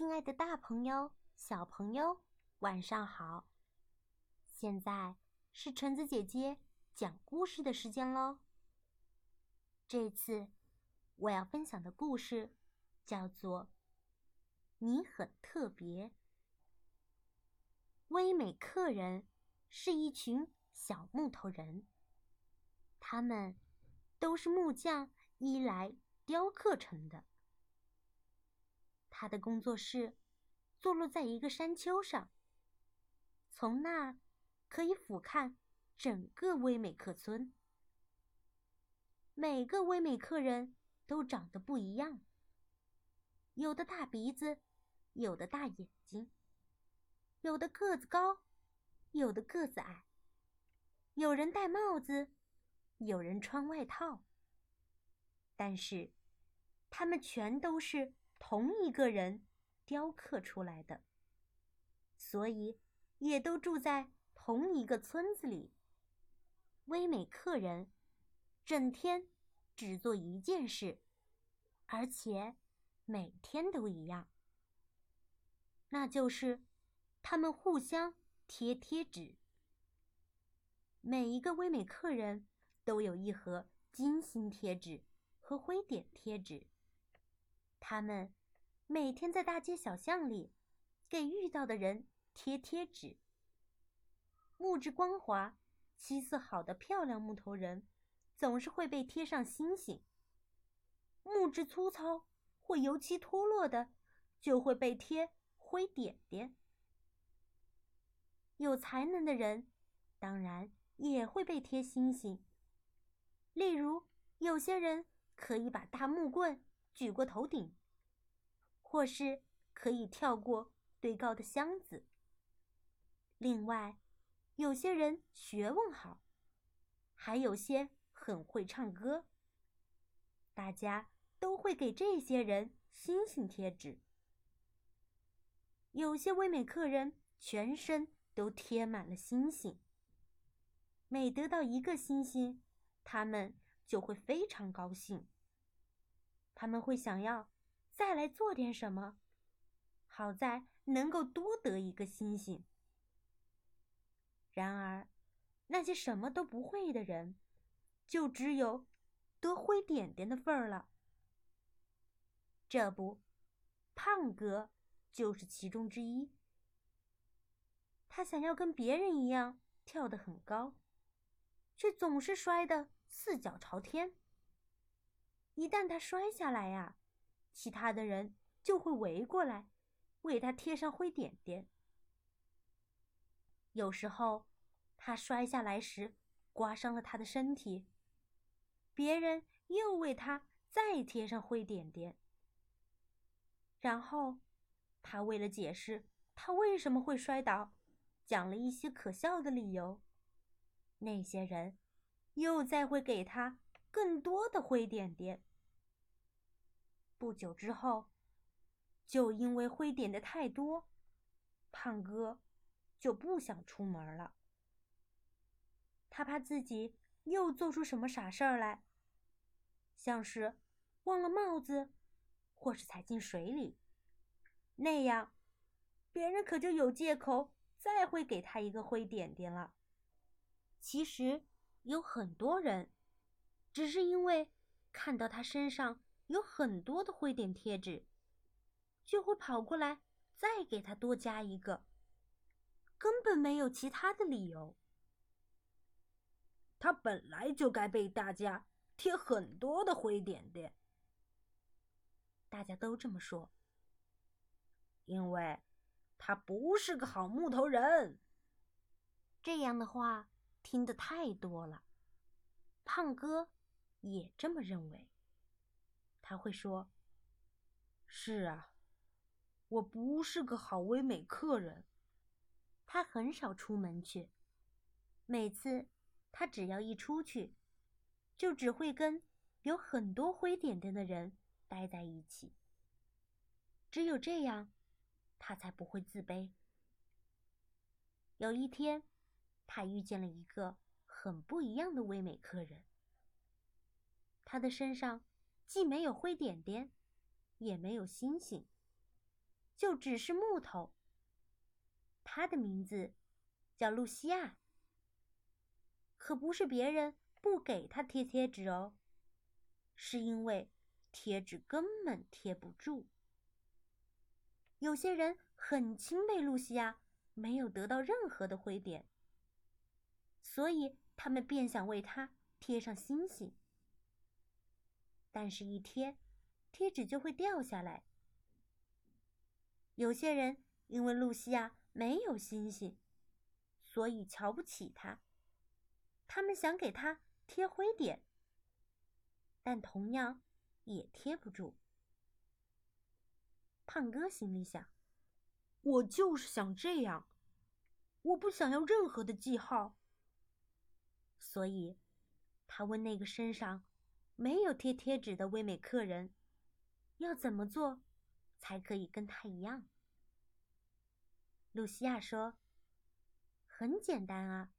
亲爱的大朋友、小朋友，晚上好！现在是橙子姐姐讲故事的时间喽。这次我要分享的故事叫做《你很特别》。威美客人是一群小木头人，他们都是木匠伊莱雕刻成的。他的工作室坐落在一个山丘上，从那儿可以俯瞰整个威美克村。每个威美克人都长得不一样，有的大鼻子，有的大眼睛，有的个子高，有的个子矮，有人戴帽子，有人穿外套。但是，他们全都是。同一个人雕刻出来的，所以也都住在同一个村子里。威美克人整天只做一件事，而且每天都一样，那就是他们互相贴贴纸。每一个威美克人都有一盒金星贴纸和灰点贴纸。他们每天在大街小巷里给遇到的人贴贴纸。木质光滑、漆色好的漂亮木头人，总是会被贴上星星；木质粗糙或油漆脱落的，就会被贴灰点点。有才能的人，当然也会被贴星星。例如，有些人可以把大木棍。举过头顶，或是可以跳过堆高的箱子。另外，有些人学问好，还有些很会唱歌。大家都会给这些人星星贴纸。有些唯美客人全身都贴满了星星，每得到一个星星，他们就会非常高兴。他们会想要再来做点什么，好在能够多得一个星星。然而，那些什么都不会的人，就只有得灰点点的份儿了。这不，胖哥就是其中之一。他想要跟别人一样跳得很高，却总是摔得四脚朝天。一旦他摔下来呀，其他的人就会围过来，为他贴上灰点点。有时候，他摔下来时刮伤了他的身体，别人又为他再贴上灰点点。然后，他为了解释他为什么会摔倒，讲了一些可笑的理由，那些人又再会给他。更多的灰点点。不久之后，就因为灰点的太多，胖哥就不想出门了。他怕自己又做出什么傻事儿来，像是忘了帽子，或是踩进水里，那样别人可就有借口再会给他一个灰点点了。其实有很多人。只是因为看到他身上有很多的灰点贴纸，就会跑过来再给他多加一个，根本没有其他的理由。他本来就该被大家贴很多的灰点点，大家都这么说，因为他不是个好木头人。这样的话听得太多了，胖哥。也这么认为。他会说：“是啊，我不是个好唯美客人。”他很少出门去，每次他只要一出去，就只会跟有很多灰点点的人待在一起。只有这样，他才不会自卑。有一天，他遇见了一个很不一样的唯美客人。他的身上既没有灰点点，也没有星星，就只是木头。他的名字叫露西亚，可不是别人不给他贴贴纸哦，是因为贴纸根本贴不住。有些人很钦佩露西亚没有得到任何的灰点，所以他们便想为她贴上星星。但是，一贴，贴纸就会掉下来。有些人因为露西亚没有星星，所以瞧不起她。他们想给她贴灰点，但同样也贴不住。胖哥心里想：“我就是想这样，我不想要任何的记号。”所以，他问那个身上没有贴贴纸的威美客人，要怎么做？才可以跟他一样。露西亚说：“很简单啊，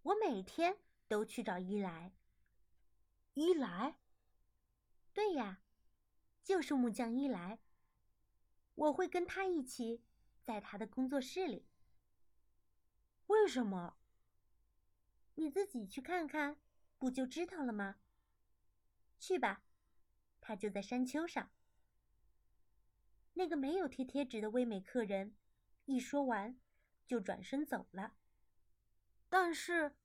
我每天都去找伊莱。伊莱，对呀，就是木匠伊莱。我会跟他一起在他的工作室里。为什么？你自己去看看，不就知道了吗？去吧，他就在山丘上。”那个没有贴贴纸的威美客人，一说完，就转身走了。但是，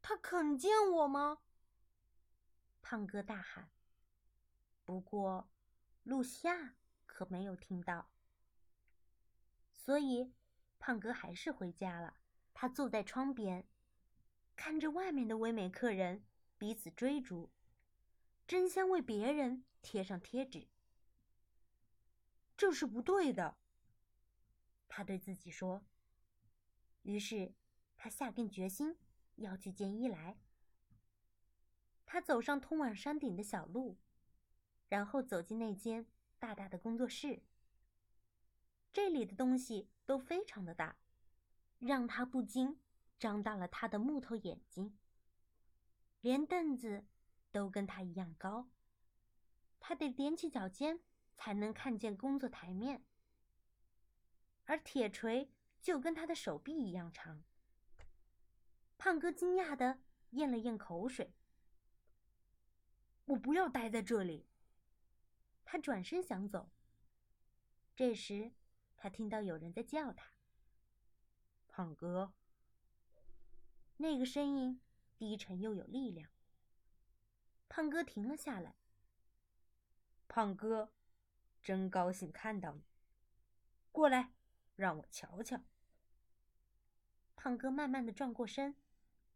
他肯见我吗？胖哥大喊。不过，露西亚可没有听到，所以胖哥还是回家了。他坐在窗边，看着外面的唯美客人彼此追逐，争相为别人贴上贴纸。这是不对的，他对自己说。于是，他下定决心要去见伊莱。他走上通往山顶的小路，然后走进那间大大的工作室。这里的东西都非常的大，让他不禁张大了他的木头眼睛。连凳子都跟他一样高，他得踮起脚尖。才能看见工作台面，而铁锤就跟他的手臂一样长。胖哥惊讶的咽了咽口水。我不要待在这里。他转身想走。这时，他听到有人在叫他：“胖哥。”那个声音低沉又有力量。胖哥停了下来。胖哥。真高兴看到你，过来，让我瞧瞧。胖哥慢慢的转过身，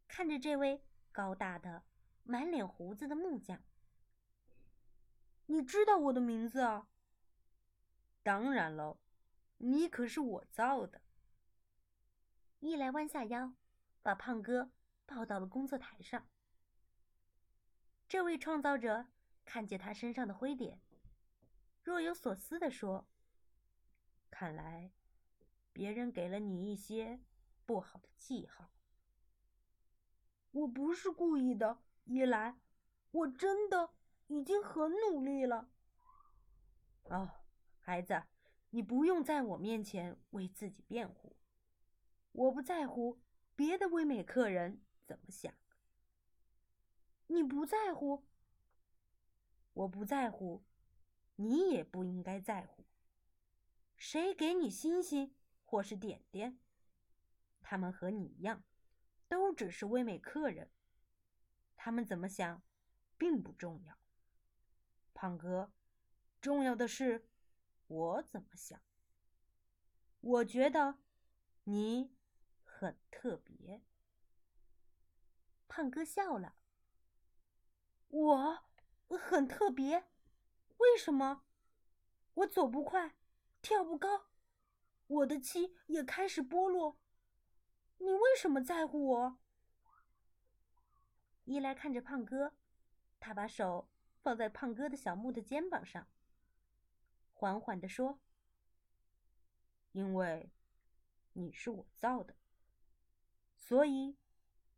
看着这位高大的、满脸胡子的木匠。你知道我的名字啊？当然喽，你可是我造的。伊莱弯下腰，把胖哥抱到了工作台上。这位创造者看见他身上的灰点。若有所思地说：“看来，别人给了你一些不好的记号。我不是故意的，伊莱，我真的已经很努力了。哦，孩子，你不用在我面前为自己辩护。我不在乎别的威美客人怎么想。你不在乎，我不在乎。”你也不应该在乎，谁给你星星或是点点，他们和你一样，都只是微美客人，他们怎么想，并不重要。胖哥，重要的是我怎么想。我觉得你很特别。胖哥笑了，我很特别。为什么我走不快，跳不高，我的漆也开始剥落？你为什么在乎我？伊莱看着胖哥，他把手放在胖哥的小木的肩膀上，缓缓地说：“因为你是我造的，所以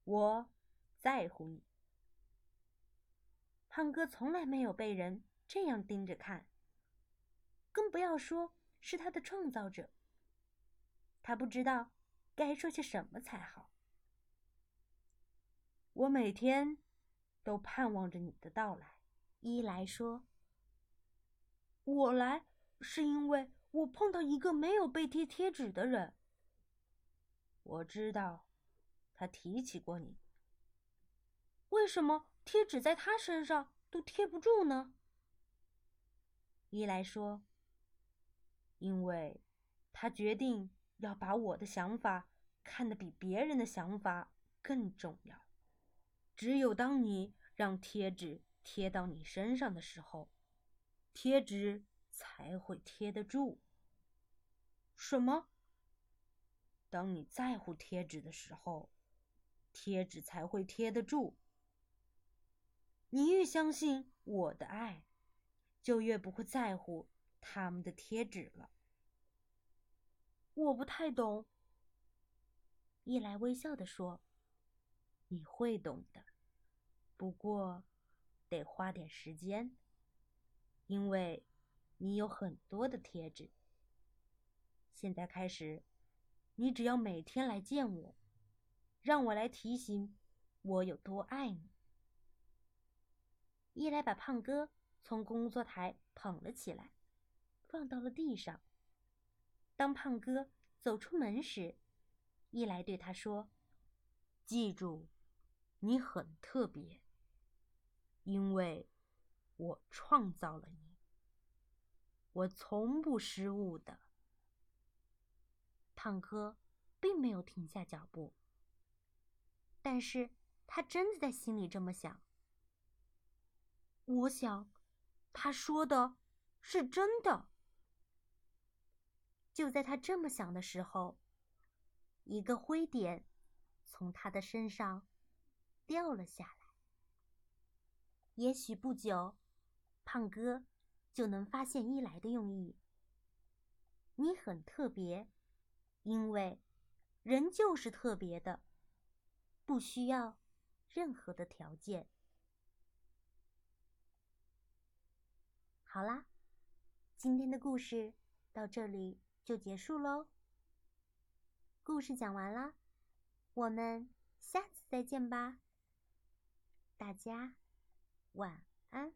我在乎你。”胖哥从来没有被人。这样盯着看，更不要说是他的创造者。他不知道该说些什么才好。我每天都盼望着你的到来。伊莱说：“我来是因为我碰到一个没有被贴贴纸的人。我知道，他提起过你。为什么贴纸在他身上都贴不住呢？”伊莱说：“因为他决定要把我的想法看得比别人的想法更重要。只有当你让贴纸……”贴到你身上的时候，贴纸才会贴得住。什么？当你在乎贴纸的时候，贴纸才会贴得住。你越相信我的爱，就越不会在乎他们的贴纸了。我不太懂。伊莱微笑的说：“你会懂的，不过……”得花点时间，因为你有很多的贴纸。现在开始，你只要每天来见我，让我来提醒我有多爱你。伊莱把胖哥从工作台捧了起来，放到了地上。当胖哥走出门时，伊莱对他说：“记住，你很特别。”因为，我创造了你，我从不失误的。胖哥并没有停下脚步，但是他真的在心里这么想。我想，他说的是真的。就在他这么想的时候，一个灰点从他的身上掉了下来。也许不久，胖哥就能发现伊莱的用意。你很特别，因为人就是特别的，不需要任何的条件。好啦，今天的故事到这里就结束喽。故事讲完啦，我们下次再见吧，大家。晚安。